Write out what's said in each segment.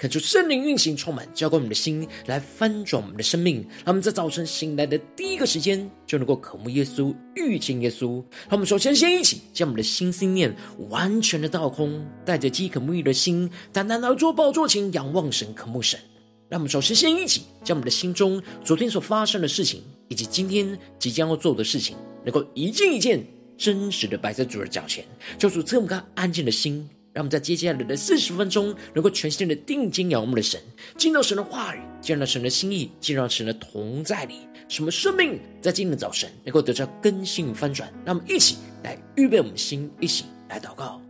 恳求圣灵运行，充满浇灌我们的心，来翻转我们的生命。让我们在早晨醒来的第一个时间，就能够渴慕耶稣、遇见耶稣。让我们首先先一起将我们的心思念完全的倒空，带着饥渴沐浴的心，单单来坐宝座前仰望神、渴慕神。让我们首先先一起将我们的心中昨天所发生的事情，以及今天即将要做的事情，能够一件一件真实的摆在主的脚前，求主赐我们安静的心。让我们在接下来的四十分钟，能够全心的定睛仰望我们的神，进到神的话语，进入到神的心意，进入到神的同在里，什么生命在今天的早晨能够得到更新翻转？让我们一起来预备我们的心，一起来祷告。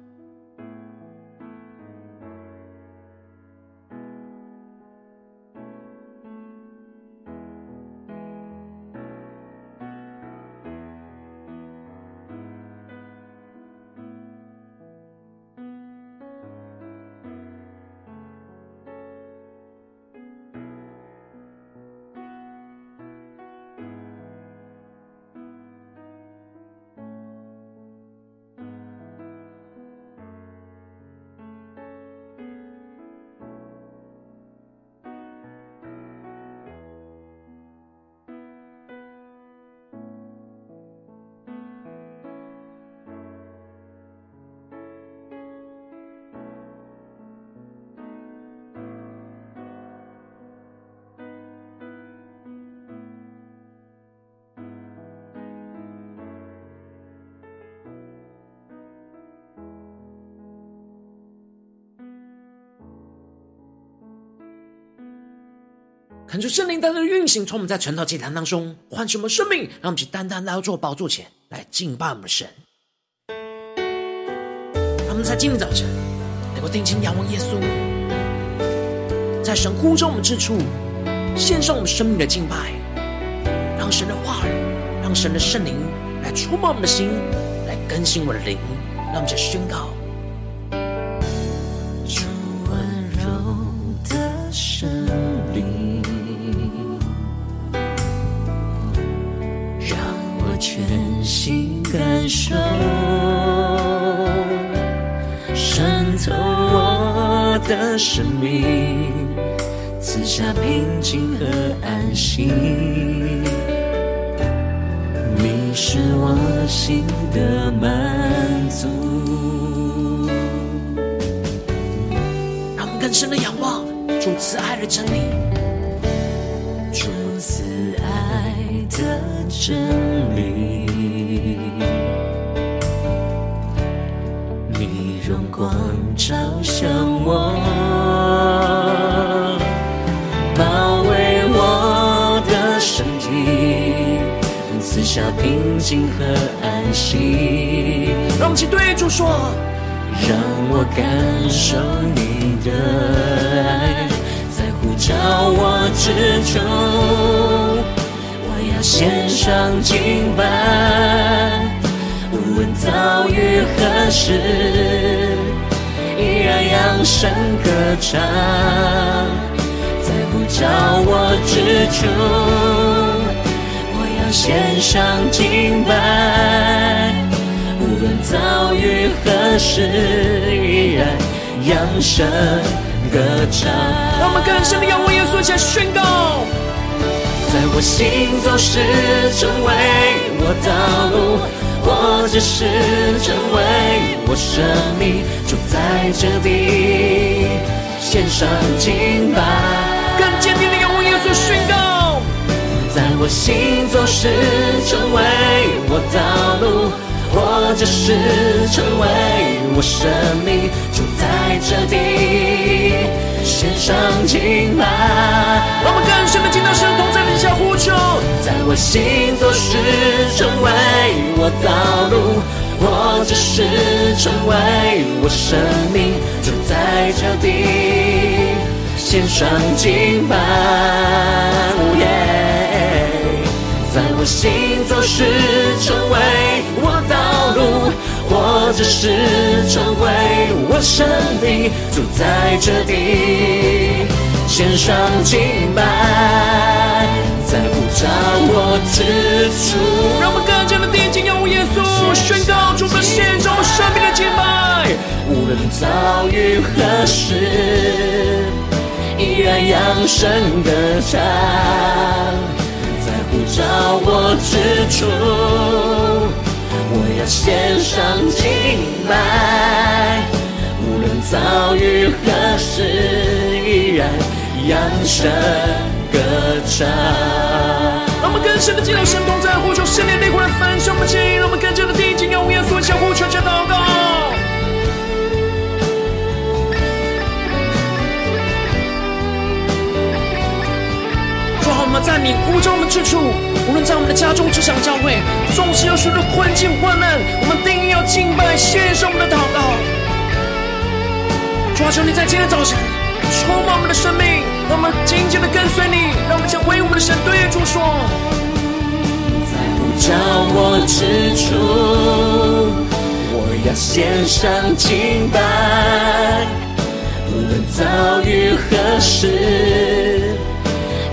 看出圣灵单单的运行，从我们在晨祷祭坛当中唤醒我们生命，让我们去单单来到主宝座前来敬拜我们的神。让我们在今天早晨能够定睛仰望耶稣，在神呼召我们之处，献上我们生命的敬拜，让神的话语，让神的圣灵来触摸我们的心，来更新我们的灵，让我们去宣告。生命赐下平静和安息，你是我心的满足。让我们更深的仰望主慈爱的真理，主慈爱的真理，心和安息，让我们一起对主说：让我感受你的爱，在呼召我之处，我要献上敬拜，无论遭遇何时，依然扬声歌唱，在呼召我之处。献上敬拜，无论遭遇何时，依然扬声歌唱。让我们更深的仰望耶稣，来宣告：在我行走时，成为我道路；或者是成为我生命，就在这里献上敬拜。更坚定我行走时，成为我道路；或者是成为我生命，就在这地献上敬拜。让我们更深的进到神同在的下呼求。在我行走时，成为我道路；我只是成为我生命，就在这地献上敬拜。在我行走时，成为我道路；或者是成为我生命，住在这地献献上敬拜，在呼召我之处。让我们更加的定睛仰望耶稣，宣告主的献上生命的敬拜。无论遭遇何事，依然扬声歌唱，在呼召我之处，我要献上敬拜。无论遭遇何事，依然扬声歌唱。让我们更深的进入神同在，呼求圣灵内火来焚烧我们，让我们更加的们在你呼召我们之处，无论在我们的家中、职场、教会，纵使有许多困境、患难，我们定要敬拜，献上我们的祷告。求你在今天早晨充满我们的生命，让我们紧紧的跟随你，让我们将为我们的神对主说。在呼召我之处，我要献上敬拜，无论遭遇何事，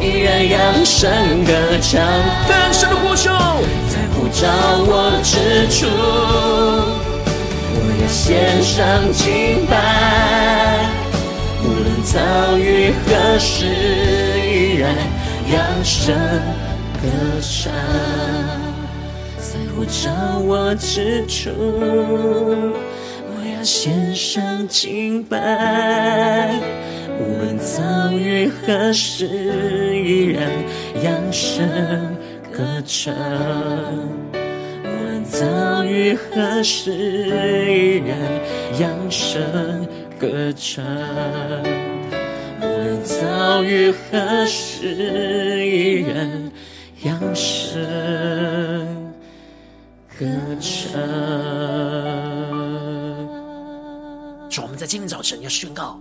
依然扬声歌唱。更深的呼求，在呼召我之处。我要献上敬拜，无论遭遇何事，依然扬声歌唱。在呼召我之处，我要献上敬拜，无论遭遇何事，依然扬声歌唱。无论遭遇何事，依然扬声歌唱。无论遭遇何事，依然扬声歌唱。主，我们在今天早晨要宣告：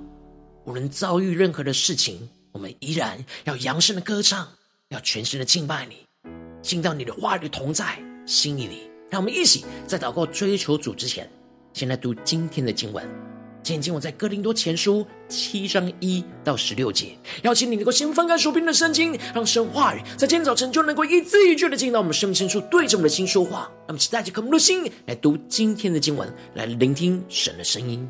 无论遭遇任何的事情，我们依然要扬声的歌唱，要全心的敬拜你，进到你的话语同在心里里。让我们一起在祷告追求主之前，先来读今天的经文。今天经文在哥林多前书七章一到十六节。邀请你能够先翻开手边的圣经，让神话语在今天早晨就能够一字一句的进到我们生命深处，对着我们的心说话。让我们期待着渴慕的心来读今天的经文，来聆听神的声音。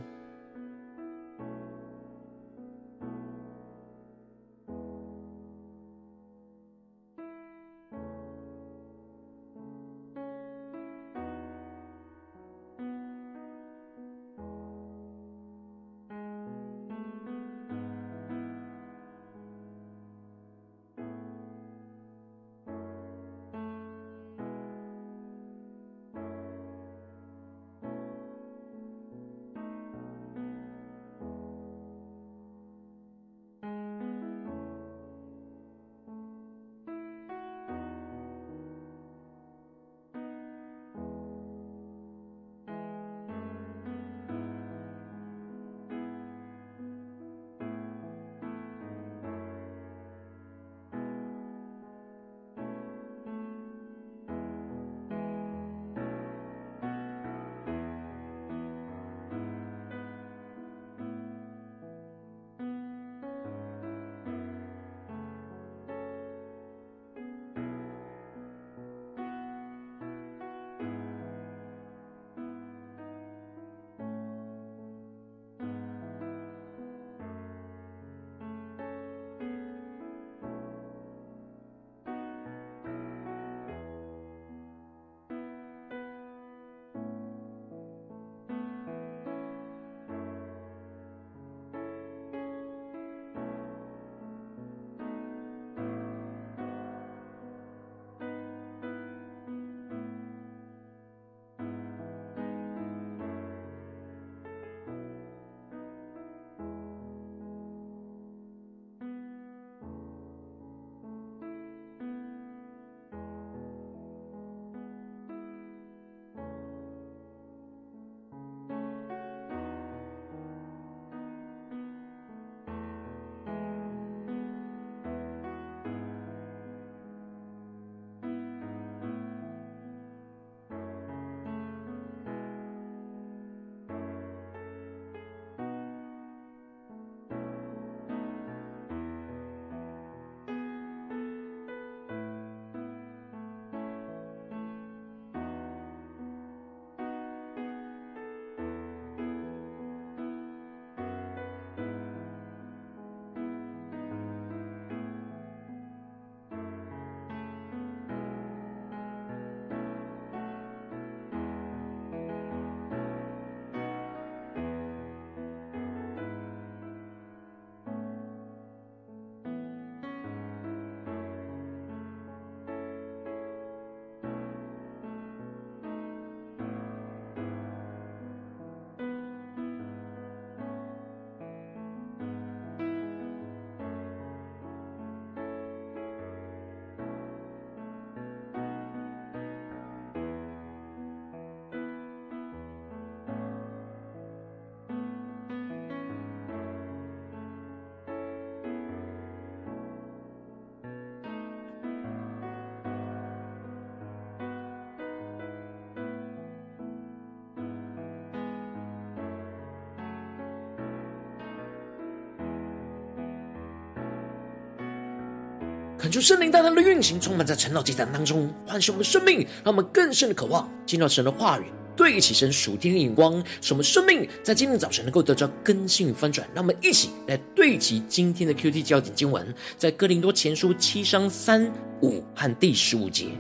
恳求圣灵大大的运行，充满在晨祷祭坛当中，唤醒我们生命，让我们更深的渴望进到神的话语，对齐神属天的眼光，使我们生命在今天早晨能够得到更新翻转。让我们一起来对齐今天的 QT 焦点经文，在哥林多前书七章三五和第十五节：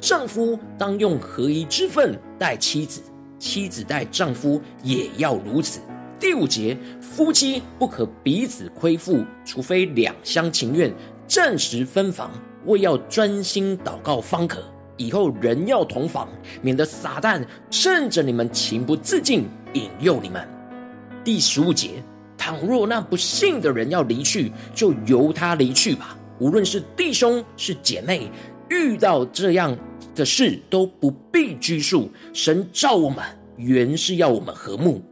丈夫当用合一之分待妻子，妻子待丈夫也要如此。第五节，夫妻不可彼此亏负，除非两厢情愿，暂时分房，为要专心祷告方可。以后人要同房，免得撒旦趁着你们情不自禁，引诱你们。第十五节，倘若那不信的人要离去，就由他离去吧。无论是弟兄是姐妹，遇到这样的事都不必拘束。神召我们，原是要我们和睦。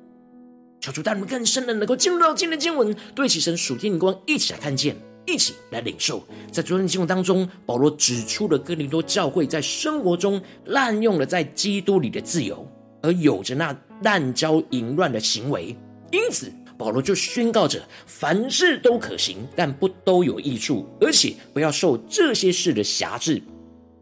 求主带我们更深的能够进入到今天的经文，对齐神属天的光，一起来看见，一起来领受。在昨天的经文当中，保罗指出了哥林多教会在生活中滥用了在基督里的自由，而有着那滥交淫乱的行为。因此，保罗就宣告着：凡事都可行，但不都有益处，而且不要受这些事的辖制。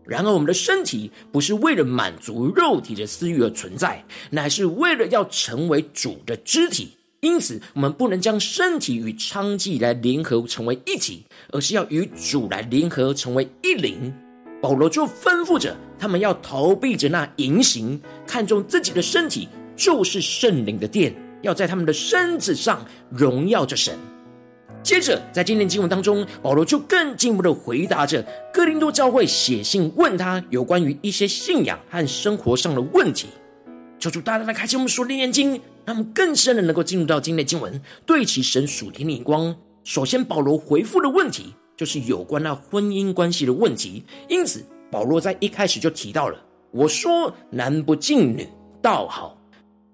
然而，我们的身体不是为了满足肉体的私欲而存在，乃是为了要成为主的肢体。因此，我们不能将身体与娼妓来联合成为一体，而是要与主来联合成为一灵。保罗就吩咐着他们要逃避着那淫行，看重自己的身体就是圣灵的殿，要在他们的身子上荣耀着神。接着，在今天经文当中，保罗就更进一步的回答着哥林多教会写信问他有关于一些信仰和生活上的问题。求主大大的开启我们属灵的眼睛，让我们更深的能够进入到今天的经文，对齐神属天的眼光。首先，保罗回复的问题就是有关那婚姻关系的问题。因此，保罗在一开始就提到了：“我说男不敬女，倒好。”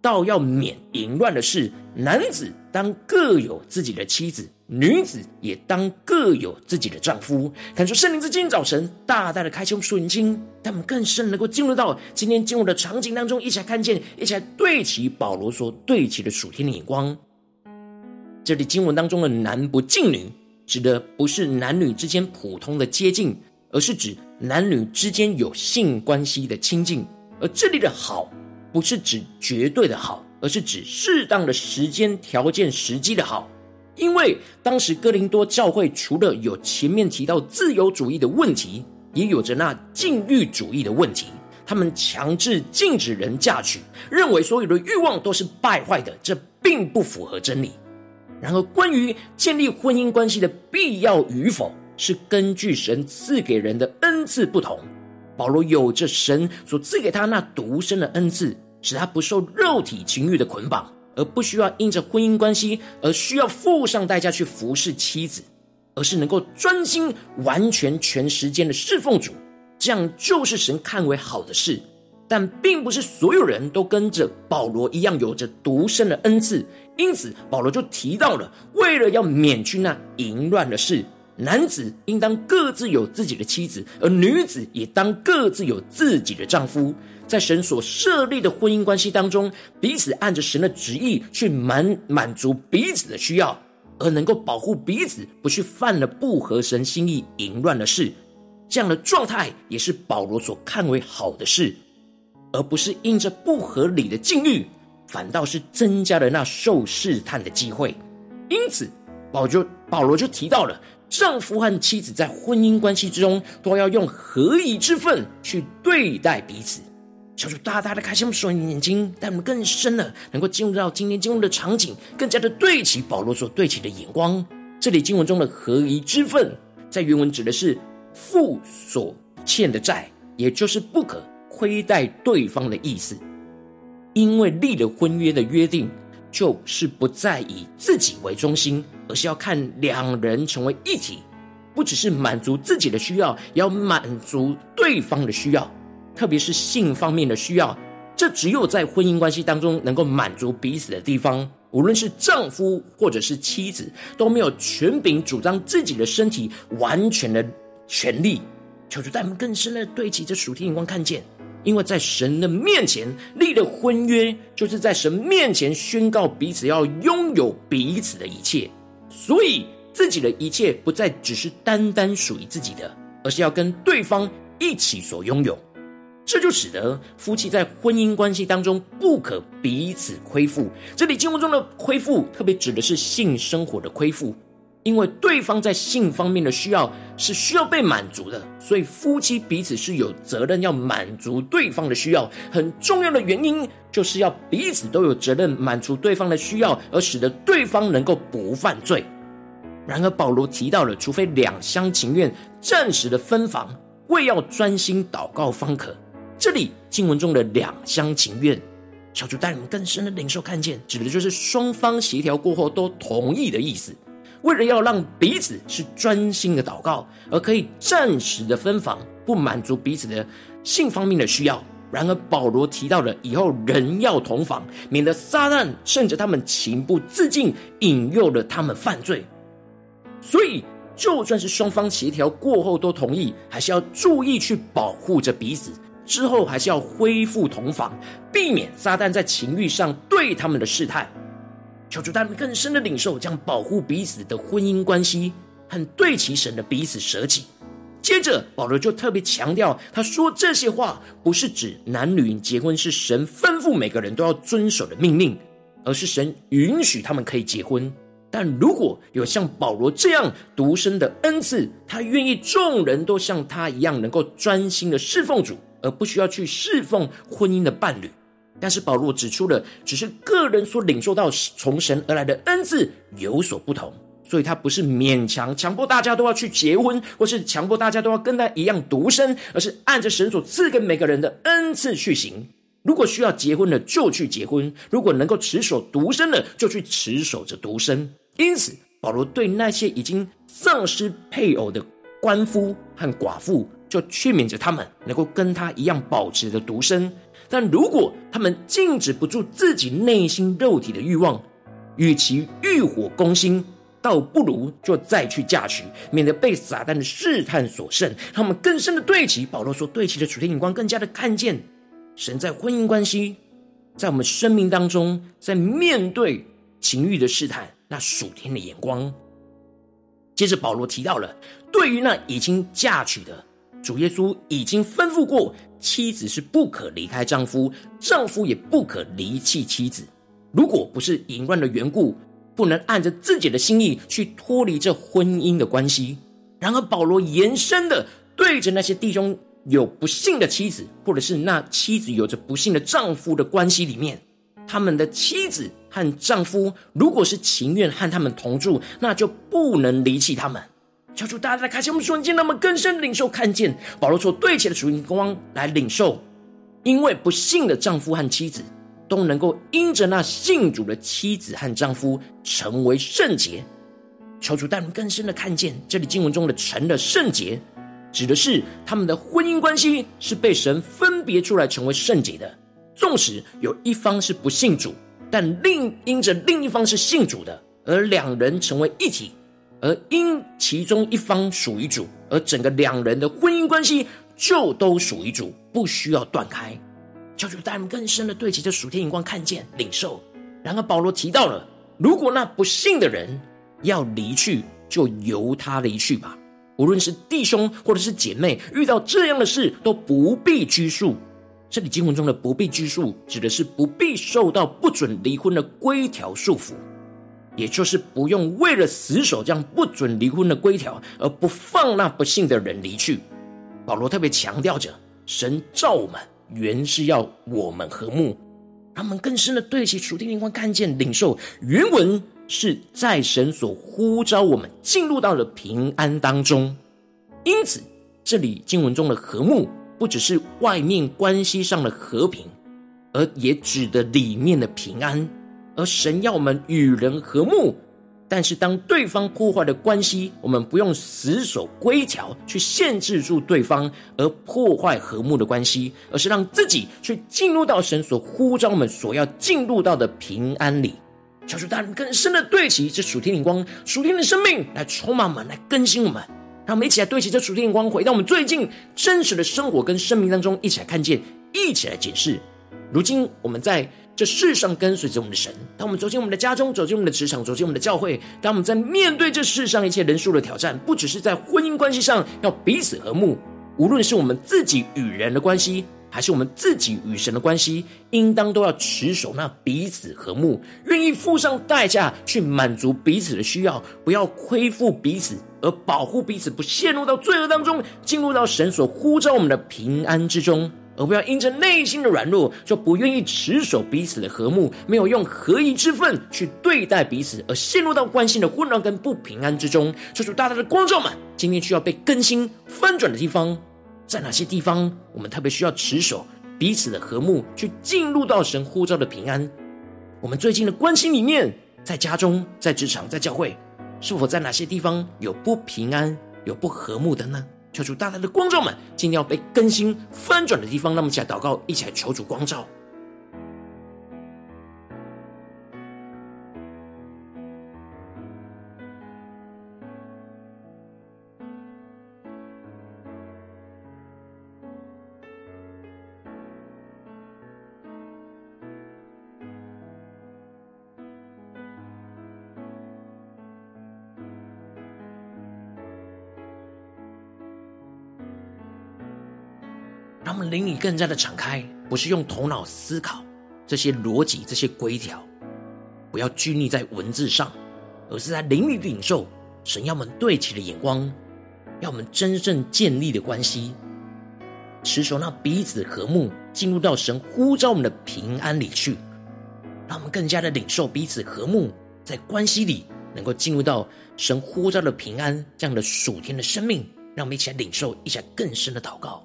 倒要免淫乱的事，男子当各有自己的妻子，女子也当各有自己的丈夫。感受圣灵在今天早晨大大的开启我们属灵心，让我们更深能够进入到今天进入的场景当中，一起来看见，一起来对齐保罗所对齐的属天的眼光。这里经文当中的男不近女，指的不是男女之间普通的接近，而是指男女之间有性关系的亲近。而这里的好。不是指绝对的好，而是指适当的时间、条件、时机的好。因为当时哥林多教会除了有前面提到自由主义的问题，也有着那禁欲主义的问题。他们强制禁止人嫁娶，认为所有的欲望都是败坏的，这并不符合真理。然而，关于建立婚姻关系的必要与否，是根据神赐给人的恩赐不同。保罗有着神所赐给他那独生的恩赐，使他不受肉体情欲的捆绑，而不需要因着婚姻关系而需要付上代价去服侍妻子，而是能够专心完全全时间的侍奉主，这样就是神看为好的事。但并不是所有人都跟着保罗一样有着独生的恩赐，因此保罗就提到了，为了要免去那淫乱的事。男子应当各自有自己的妻子，而女子也当各自有自己的丈夫。在神所设立的婚姻关系当中，彼此按着神的旨意去满满足彼此的需要，而能够保护彼此不去犯了不合神心意淫乱的事。这样的状态也是保罗所看为好的事，而不是因着不合理的境遇，反倒是增加了那受试探的机会。因此，保就保罗就提到了。丈夫和妻子在婚姻关系之中，都要用合一之分去对待彼此。求主大大的开启我们属灵的眼睛，带我们更深的能够进入到今天经文的场景，更加的对齐保罗所对齐的眼光。这里经文中的合一之分，在原文指的是付所欠的债，也就是不可亏待对方的意思。因为立了婚约的约定，就是不再以自己为中心。而是要看两人成为一体，不只是满足自己的需要，也要满足对方的需要，特别是性方面的需要。这只有在婚姻关系当中能够满足彼此的地方，无论是丈夫或者是妻子，都没有权柄主张自己的身体完全的权利。求主带我们更深的对齐这属天眼光看见，因为在神的面前立了婚约，就是在神面前宣告彼此要拥有彼此的一切。所以，自己的一切不再只是单单属于自己的，而是要跟对方一起所拥有。这就使得夫妻在婚姻关系当中不可彼此亏负。这里经文中的亏负，特别指的是性生活的亏负，因为对方在性方面的需要是需要被满足的，所以夫妻彼此是有责任要满足对方的需要。很重要的原因就是要彼此都有责任满足对方的需要，而使得对方能够不犯罪。然而保罗提到了，除非两厢情愿，暂时的分房，为要专心祷告方可。这里经文中的两厢情愿，小主带你们更深的领受看见，指的就是双方协调过后都同意的意思。为了要让彼此是专心的祷告，而可以暂时的分房，不满足彼此的性方面的需要。然而保罗提到了以后人要同房，免得撒旦趁着他们情不自禁，引诱了他们犯罪。所以就算是双方协调过后都同意，还是要注意去保护着彼此。之后还是要恢复同房，避免撒旦在情欲上对他们的试探。求主他们更深的领受，将保护彼此的婚姻关系和对齐神的彼此舍己。接着保罗就特别强调，他说这些话不是指男女结婚是神吩咐每个人都要遵守的命令，而是神允许他们可以结婚。但如果有像保罗这样独身的恩赐，他愿意众人都像他一样，能够专心的侍奉主。而不需要去侍奉婚姻的伴侣，但是保罗指出了，只是个人所领受到从神而来的恩赐有所不同，所以他不是勉强强迫大家都要去结婚，或是强迫大家都要跟他一样独身，而是按着神所赐给每个人的恩赐去行。如果需要结婚了，就去结婚；如果能够持守独身了，就去持守着独身。因此，保罗对那些已经丧失配偶的鳏夫和寡妇。就劝勉着他们能够跟他一样保持着独身，但如果他们禁止不住自己内心肉体的欲望，与其欲火攻心，倒不如就再去嫁娶，免得被撒旦的试探所胜。他们更深的对齐，保罗所对齐的主天眼光，更加的看见神在婚姻关系，在我们生命当中，在面对情欲的试探，那属天的眼光。接着保罗提到了，对于那已经嫁娶的。主耶稣已经吩咐过，妻子是不可离开丈夫，丈夫也不可离弃妻子。如果不是淫乱的缘故，不能按着自己的心意去脱离这婚姻的关系。然而，保罗延伸的对着那些弟兄有不幸的妻子，或者是那妻子有着不幸的丈夫的关系里面，他们的妻子和丈夫如果是情愿和他们同住，那就不能离弃他们。求主大大来开启我们瞬间，让我们更深领受看见保罗所对齐的属灵光来领受，因为不信的丈夫和妻子都能够因着那信主的妻子和丈夫成为圣洁。求主带我们更深的看见，这里经文中的成了圣洁，指的是他们的婚姻关系是被神分别出来成为圣洁的。纵使有一方是不信主，但另因着另一方是信主的，而两人成为一体。而因其中一方属于主，而整个两人的婚姻关系就都属于主，不需要断开。求主带我们更深的对齐这属天眼光，看见领受。然而保罗提到了，如果那不信的人要离去，就由他离去吧。无论是弟兄或者是姐妹，遇到这样的事都不必拘束。这里经文中的不必拘束，指的是不必受到不准离婚的规条束缚。也就是不用为了死守这样不准离婚的规条而不放那不幸的人离去。保罗特别强调着，神召我们原是要我们和睦，让我们更深的对齐属天灵光看见领受。原文是在神所呼召我们进入到了平安当中，因此这里经文中的和睦不只是外面关系上的和平，而也指的里面的平安。而神要我们与人和睦，但是当对方破坏了关系，我们不用死守规条去限制住对方而破坏和睦的关系，而是让自己去进入到神所呼召我们所要进入到的平安里，求主大人更深的对齐这属天的光、属天的生命来充满我们，来更新我们，让我们一起来对齐这属天的光，回到我们最近真实的生活跟生命当中，一起来看见，一起来解释。如今我们在这世上跟随着我们的神，当我们走进我们的家中，走进我们的职场，走进我们的教会，当我们在面对这世上一切人数的挑战，不只是在婚姻关系上要彼此和睦，无论是我们自己与人的关系，还是我们自己与神的关系，应当都要持守那彼此和睦，愿意付上代价去满足彼此的需要，不要亏负彼此，而保护彼此不陷入到罪恶当中，进入到神所呼召我们的平安之中。而不要因着内心的软弱，就不愿意持守彼此的和睦，没有用合一之分去对待彼此，而陷入到关系的混乱跟不平安之中。求主大大的光照们，今天需要被更新翻转的地方，在哪些地方我们特别需要持守彼此的和睦，去进入到神呼召的平安？我们最近的关心里面，在家中、在职场、在教会，是否在哪些地方有不平安、有不和睦的呢？求主大大的光照们，今天要被更新翻转的地方，那么一起来祷告，一起来求主光照。让我们灵里更加的敞开，不是用头脑思考这些逻辑、这些规条，不要拘泥在文字上，而是在灵里领受神要我们对齐的眼光，要我们真正建立的关系，持守那彼此和睦，进入到神呼召我们的平安里去，让我们更加的领受彼此和睦，在关系里能够进入到神呼召的平安这样的属天的生命，让我们一起来领受，一起来更深的祷告。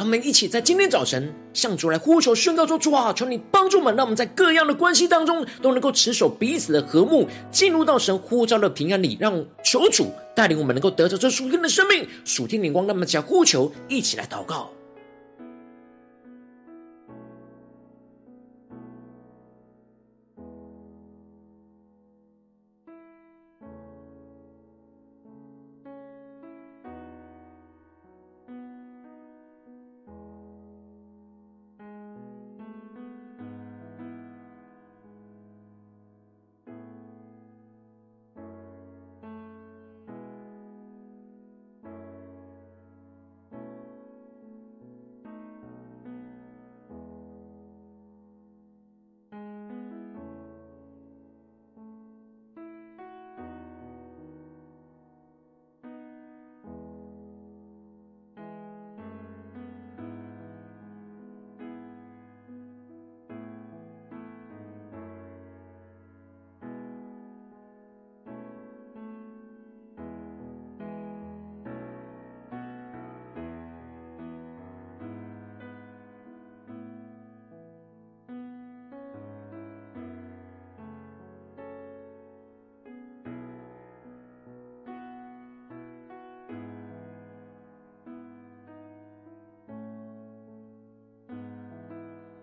让我们一起在今天早晨向主来呼求宣告说：主啊，求你帮助我们，让我们在各样的关系当中都能够持守彼此的和睦，进入到神呼召的平安里。让求主带领我们能够得着这属天的生命、属天灵光。让我们将呼求一起来祷告。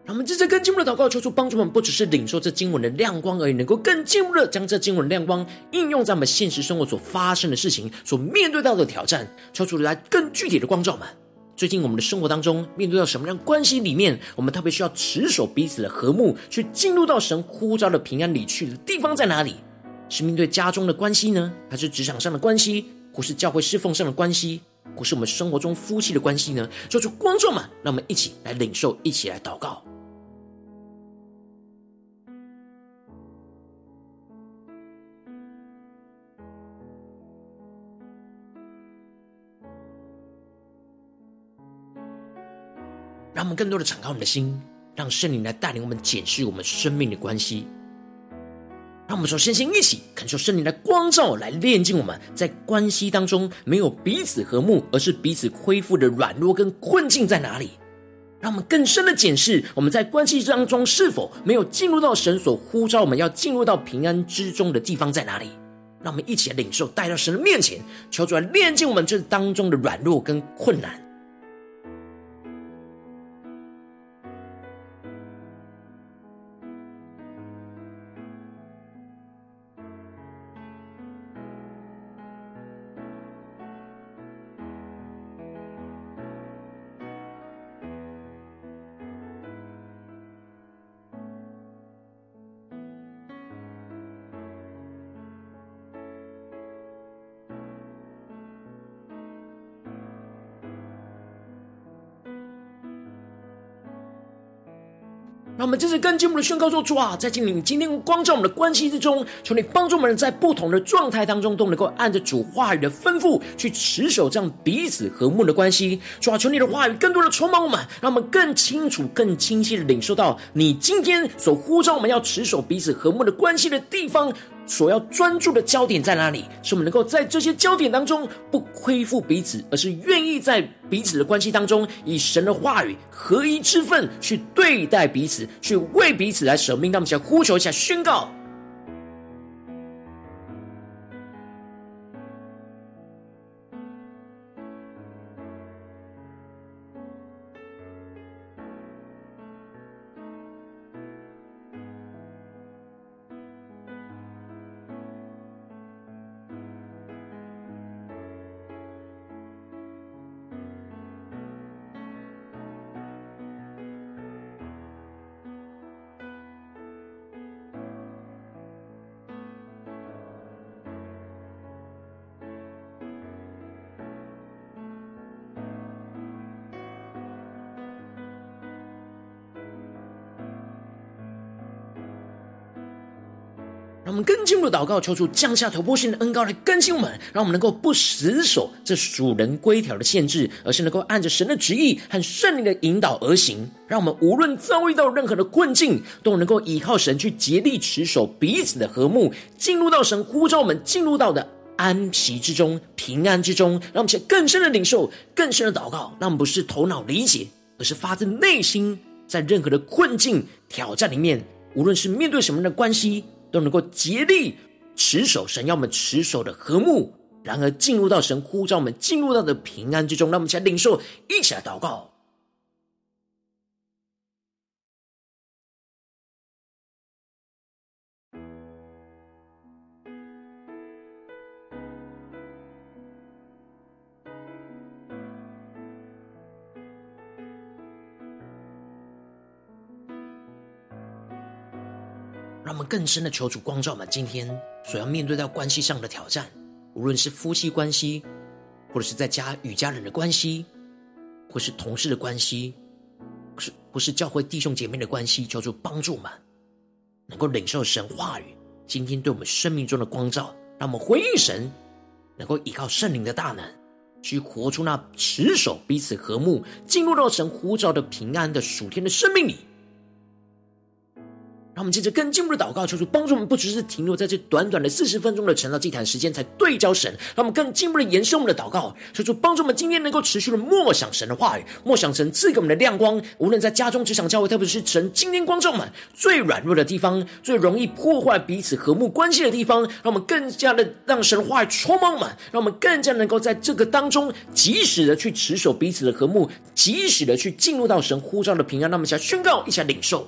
让我们接着更进一步的祷告，求主帮助我们，不只是领受这经文的亮光而已，能够更进一步的将这经文的亮光应用在我们现实生活所发生的事情、所面对到的挑战。求主来更具体的光照们。最近我们的生活当中面对到什么样关系里面，我们特别需要持守彼此的和睦，去进入到神呼召的平安里去的地方在哪里？是面对家中的关系呢，还是职场上的关系，或是教会侍奉上的关系，或是我们生活中夫妻的关系呢？求主光照们，让我们一起来领受，一起来祷告。我们更多的敞开我们的心，让圣灵来带领我们检视我们生命的关系，让我们说，身心一起感受圣灵的光照，来炼净我们在关系当中没有彼此和睦，而是彼此恢复的软弱跟困境在哪里？让我们更深的检视我们在关系当中是否没有进入到神所呼召我们要进入到平安之中的地方在哪里？让我们一起来领受，带到神的面前，求主来炼净我们这当中的软弱跟困难。这次更进一步的宣告说：主啊，在今天今天光照我们的关系之中，求你帮助我们在不同的状态当中，都能够按着主话语的吩咐去持守这样彼此和睦的关系。主啊，求你的话语更多的充满我们，让我们更清楚、更清晰的领受到你今天所呼召我们要持守彼此和睦的关系的地方。所要专注的焦点在哪里？是我们能够在这些焦点当中不亏负彼此，而是愿意在彼此的关系当中，以神的话语合一之分去对待彼此，去为彼此来舍命。让我们先呼求一下，宣告。们更进一步的祷告，求主降下突破性的恩膏来更新我们，让我们能够不死守这属人规条的限制，而是能够按着神的旨意和圣灵的引导而行。让我们无论遭遇到任何的困境，都能够依靠神去竭力持守彼此的和睦，进入到神呼召我们进入到的安息之中、平安之中。让我们且更深的领受、更深的祷告，让我们不是头脑理解，而是发自内心，在任何的困境、挑战里面，无论是面对什么样的关系。都能够竭力持守神要我们持守的和睦，然而进入到神呼召我们进入到的平安之中，让我们一起来领受，一起来祷告。让我们更深的求主光照我们今天所要面对到关系上的挑战，无论是夫妻关系，或者是在家与家人的关系，或是同事的关系，是或是教会弟兄姐妹的关系，求主帮助我们能够领受神话语，今天对我们生命中的光照，让我们回应神，能够依靠圣灵的大能，去活出那持守彼此和睦，进入到神呼召的平安的属天的生命里。让我们接着更进步的祷告，求主帮助我们，不只是停留在这短短的四十分钟的晨祷祭坛时间才对焦神，让我们更进一步的延伸我们的祷告，求主帮助我们今天能够持续的默想神的话语，默想神赐给我们的亮光，无论在家中、职场、教会，特别是神今天光照们最软弱的地方，最容易破坏彼此和睦关系的地方，让我们更加的让神话语充满我们，让我们更加能够在这个当中及时的去持守彼此的和睦，及时的去进入到神呼召的平安，让我们一起来宣告，一起领受。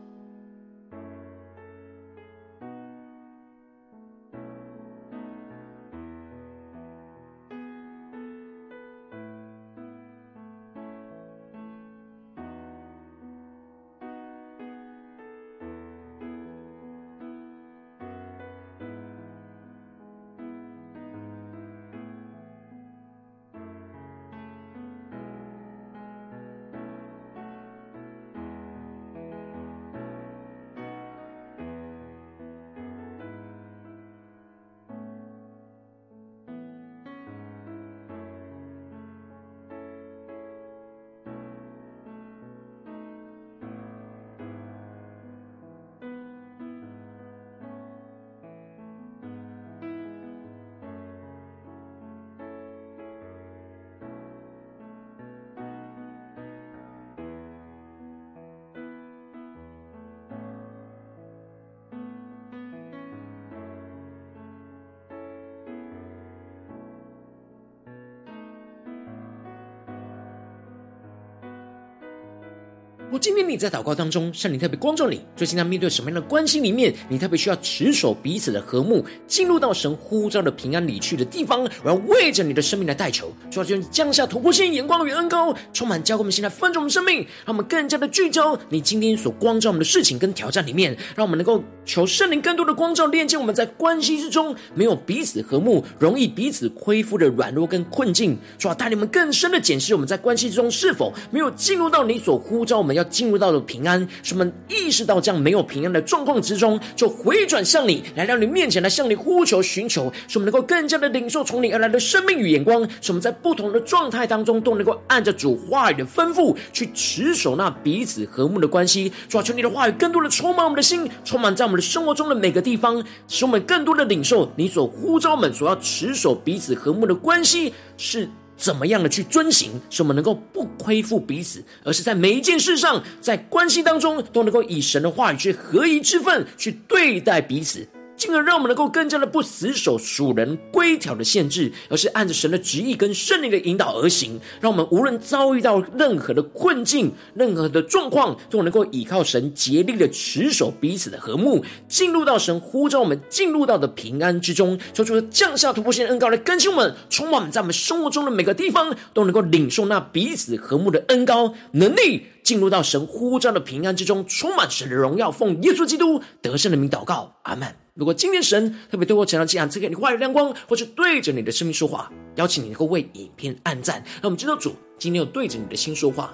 如今天你在祷告当中，圣灵特别光照你，最近在面对什么样的关系里面，你特别需要持守彼此的和睦，进入到神呼召的平安里去的地方，然后为着你的生命来代求，主要就是降下突破性眼光与恩膏，充满教会我们现在分盛我们生命，让我们更加的聚焦你今天所光照我们的事情跟挑战里面，让我们能够求圣灵更多的光照，链接我们在关系之中没有彼此和睦，容易彼此亏负的软弱跟困境，主要带领我们更深的检视我们在关系之中是否没有进入到你所呼召我们要。要进入到了平安，使我们意识到这样没有平安的状况之中，就回转向你，来到你面前，来向你呼求寻求，使我们能够更加的领受从你而来的生命与眼光，使我们在不同的状态当中都能够按着主话语的吩咐去持守那彼此和睦的关系。主啊，求你的话语更多的充满我们的心，充满在我们的生活中的每个地方，使我们更多的领受你所呼召我们所要持守彼此和睦的关系是。怎么样的去遵行，使我们能够不亏负彼此，而是在每一件事上，在关系当中，都能够以神的话语去合一之分去对待彼此。进而让我们能够更加的不死守属人规条的限制，而是按着神。的旨意跟圣灵的引导而行。让我们无论遭遇到任何的困境、任何的状况，都能够依靠神。竭力的持守彼此的和睦，进入到神。呼召我们进入到的平安之中。求主降下突破性的恩膏来更新我们，充满我们在我们生活中的每个地方，都能够领受那彼此和睦的恩膏能力，进入到神呼召的平安之中，充满神的荣耀。奉耶稣基督得胜的名祷告，阿门。如果今天神特别对我成了这样，赐给你话语亮光，或是对着你的生命说话，邀请你能够为影片按赞，让我们知道主今天有对着你的心说话，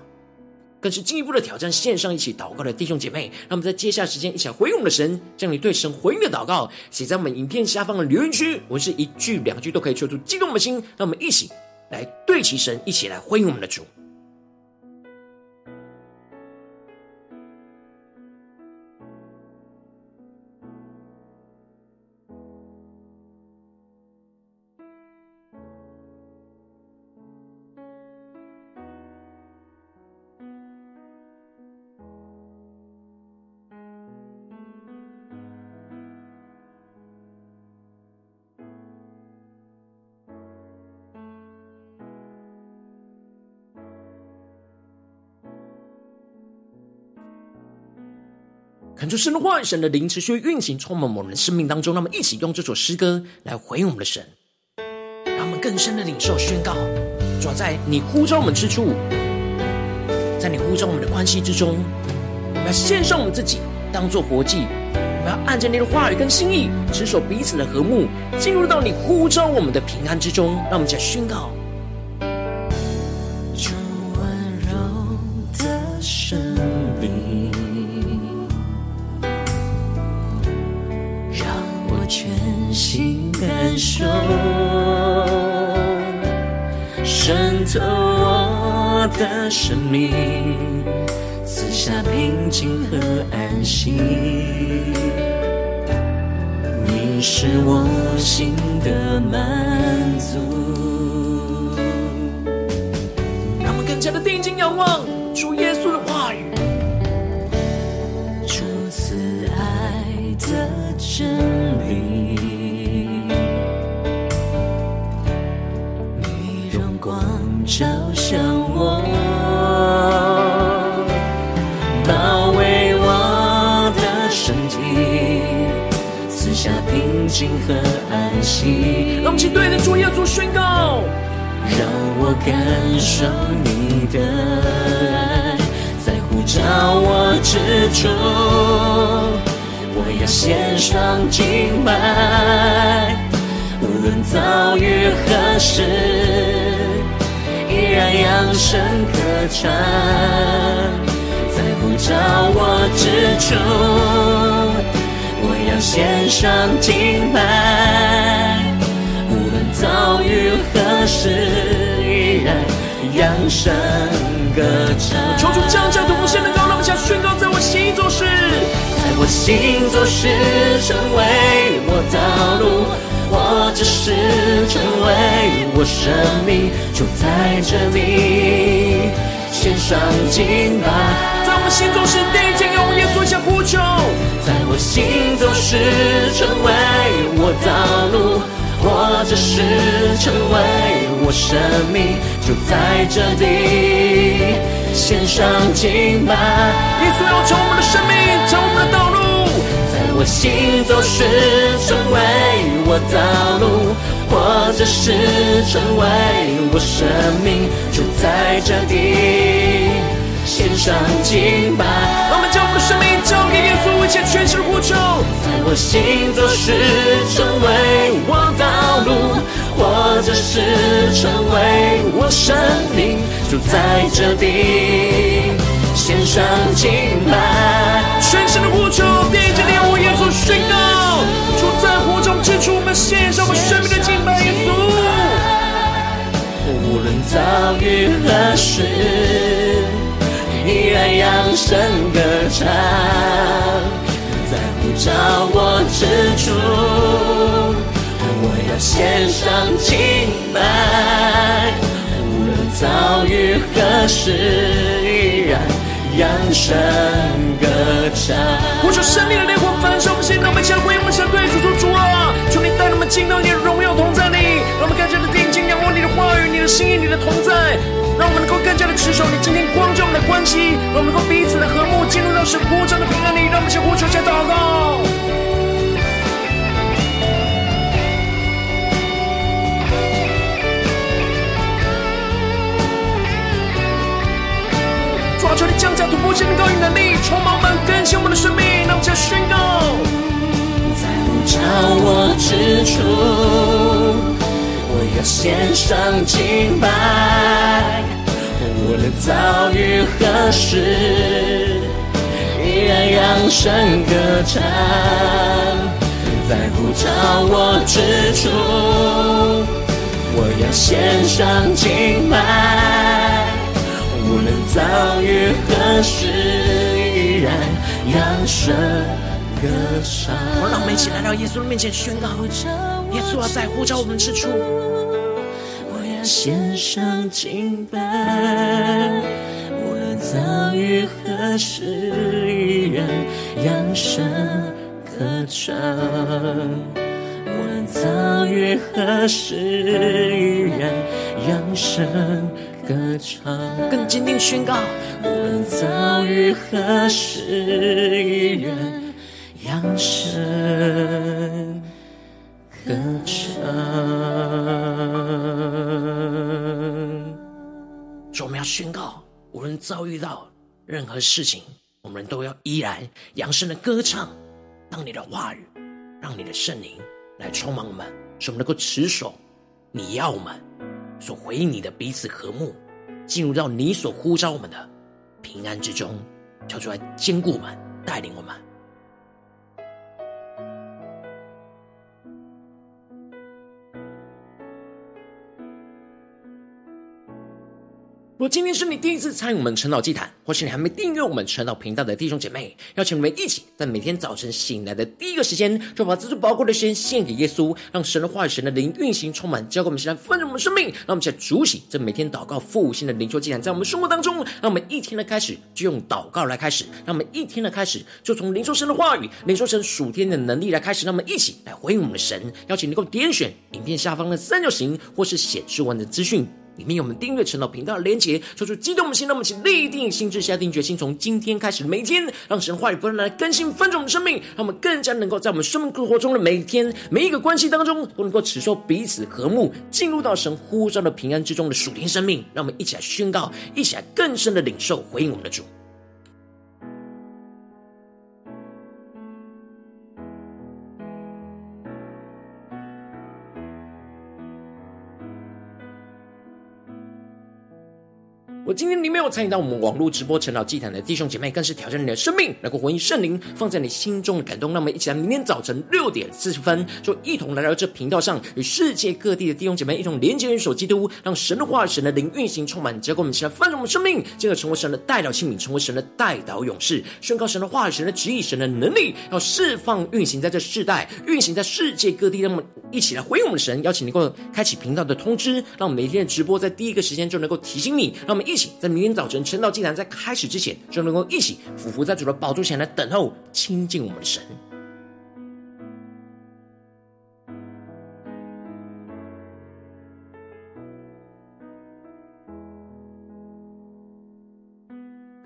更是进一步的挑战线上一起祷告的弟兄姐妹。让我们在接下来时间一起来回应我们的神，将你对神回应的祷告写在我们影片下方的留言区，我们是一句两句都可以说出激动我们的心。让我们一起来对齐神，一起来回应我们的主。看出神的话，神的灵持续运行，充满我们的生命当中。那么一起用这首诗歌来回应我们的神，让我们更深的领受宣告。主要在你呼召我们之处，在你呼召我们的关系之中，我们要献上我们自己，当做活祭。我们要按着你的话语跟心意，持守彼此的和睦，进入到你呼召我们的平安之中。让我们再宣告。定睛仰望主耶稣的话语，主慈爱的真理，你荣光照向我，包围我的身体，赐下平静和安息。让我们对着主耶稣宣告，让我感受你的爱，在呼召我之处。我要献上敬拜，无论遭遇何时，依然扬声歌唱，在呼召我之处。我要献上敬拜，无论遭遇何时，依然扬声歌唱。求主降下突破性的高，让我宣告，在我心做事。我行做事成为我道路，或者是成为我生命，就在这里献上敬拜。在我们心中是第一件，要我耶稣向呼求。在我行做事成为我道路，或者是成为我生命，就在这里献上敬拜。耶稣要成我们的生命，成我们的道路。在我行走时成为我道路，或者是成为我生命，就在这里献上敬拜。让我们将我们的生命交给耶稣，一切全心呼求。在我行走时成为我道路，或者是成为我生命，就在这里献上敬拜。全心的呼求，第一件。宣告，主在火中之处，我们献上我生命的敬拜，耶稣。无论遭遇何时，依然扬声歌唱，在呼召我之处，献上敬拜。无论遭遇何时，依然扬声歌唱。呼求生命的烈火焚烧。让我们相会，我们相对主说主啊，求你带我们进到你的荣耀同在里，让我们更加的定睛仰望你的话语、你的心意、你的同在，让我们能够更加的持守你今天光照我们的关系，让我们能够彼此的和睦，进入到神扩张的平安里，让我们先呼求、先祷告。住你降下突破性的高音能力，充满我们，更新我们的生命，让我们先宣告。召我之处，我要献上敬拜。无论遭遇何时，依然扬声歌唱。在呼召我之处，我要献上敬拜。无论遭遇何时，依然扬声。我让我们一起来到耶稣的面前宣告：耶稣啊，在呼召我们之处，我要献上敬拜。无论遭遇何时，依然扬声歌唱。无论遭遇何时，依然扬声歌唱。更坚定宣告：无论遭遇何时，依然。扬声歌唱。说我们要宣告，无论遭遇到任何事情，我们都要依然扬声的歌唱。让你的话语，让你的圣灵来充满我们，使我们能够持守你要我们所回应你的彼此和睦，进入到你所呼召我们的平安之中，跳出来坚固我们，带领我们。今天是你第一次参与我们晨祷祭坛，或是你还没订阅我们晨祷频道的弟兄姐妹，邀请你们一起在每天早晨醒来的第一个时间，就把这最宝贵的时间。献给耶稣，让神的话语、神的灵运行充满，交给我们，现在丰盛我们生命。让我们在主起这每天祷告复兴的灵修祭坛，在我们生活当中，让我们一天的开始。就用祷告来开始，让我们一天的开始。就从灵修神的话语、灵修神属天的能力来开始，让我们一起来回应我们的神。邀请你能够点选影片下方的三角形，或是显示完整资讯。里面有我们订阅陈老频道的连结，说出激动的心，让我们一起立定心智，下定决心，从今天开始每一天，让神话语不断来更新翻转我们生命，让我们更加能够在我们生命生活中的每一天每一个关系当中，都能够持守彼此和睦，进入到神呼召的平安之中的属灵生命。让我们一起来宣告，一起来更深的领受回应我们的主。我今天你没有参与到我们网络直播晨祷祭坛的弟兄姐妹，更是挑战你的生命，能够回应圣灵放在你心中的感动。那我们一起来，明天早晨六点四十分，就一同来到这频道上，与世界各地的弟兄姐妹一同连接、联手基督，让神的话语、神的灵运行充满，结果我们起来翻转我们生命，进而成为神的代表器皿，成为神的代祷勇士，宣告神的话语、神的旨意、神的能力，要释放运行在这世代，运行在世界各地。那么一起来回应我们的神，邀请你能够开启频道的通知，让我们每天的直播在第一个时间就能够提醒你，让我们一在明天早晨晨祷祭坛在开始之前，就能够一起俯伏在主的宝座前来等候亲近我们的神。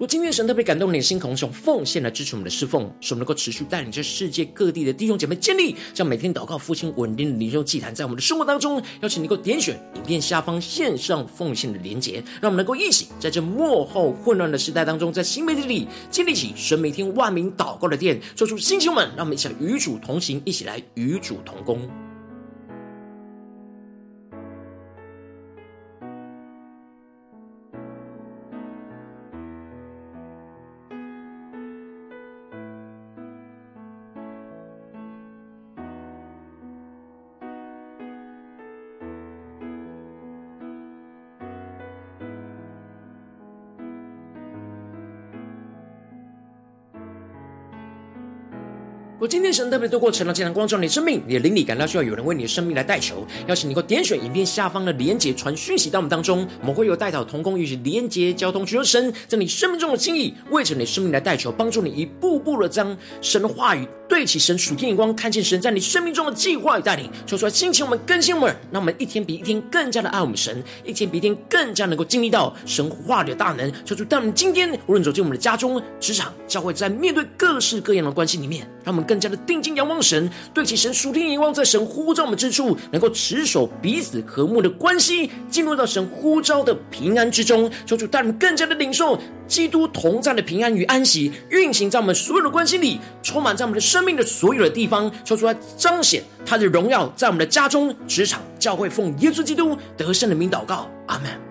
如今天神特别感动你的心，同时用奉献来支持我们的侍奉，使我们能够持续带领着世界各地的弟兄姐妹建立，将每天祷告复兴稳定的灵修祭坛，在我们的生活当中，邀请你能够点选影片下方线上奉献的连结，让我们能够一起在这幕后混乱的时代当中，在新媒体里建立起神每天万名祷告的殿，做出星球们，让我们一起来与主同行，一起来与主同工。我今天神特别透过晨祷祭坛光照你的生命，你的灵里感到需要有人为你的生命来代求，邀请你能够点选影片下方的连结，传讯息到我们当中，我们会有代祷同工与你连结交通，求神在你生命中的心意，为着你生命来代求，帮助你一步步的将神的话语对齐神属天眼光，看见神在你生命中的计划与带领，求出来兴起我们更新我们，让我们一天比一天更加的爱我们神，一天比一天更加能够经历到神话语的大能，求主带我们今天无论走进我们的家中、职场、教会，在面对各式各样的关系里面，让我们更加的定睛仰望神，对齐神属天眼光，在神呼召我们之处，能够持守彼此和睦的关系，进入到神呼召的平安之中。求主带我们更加的领受基督同在的平安与安息，运行在我们所有的关系里，充满在我们的生命的所有的地方，求主来彰显他的荣耀，在我们的家中、职场、教会，奉耶稣基督得胜的名祷告，阿门。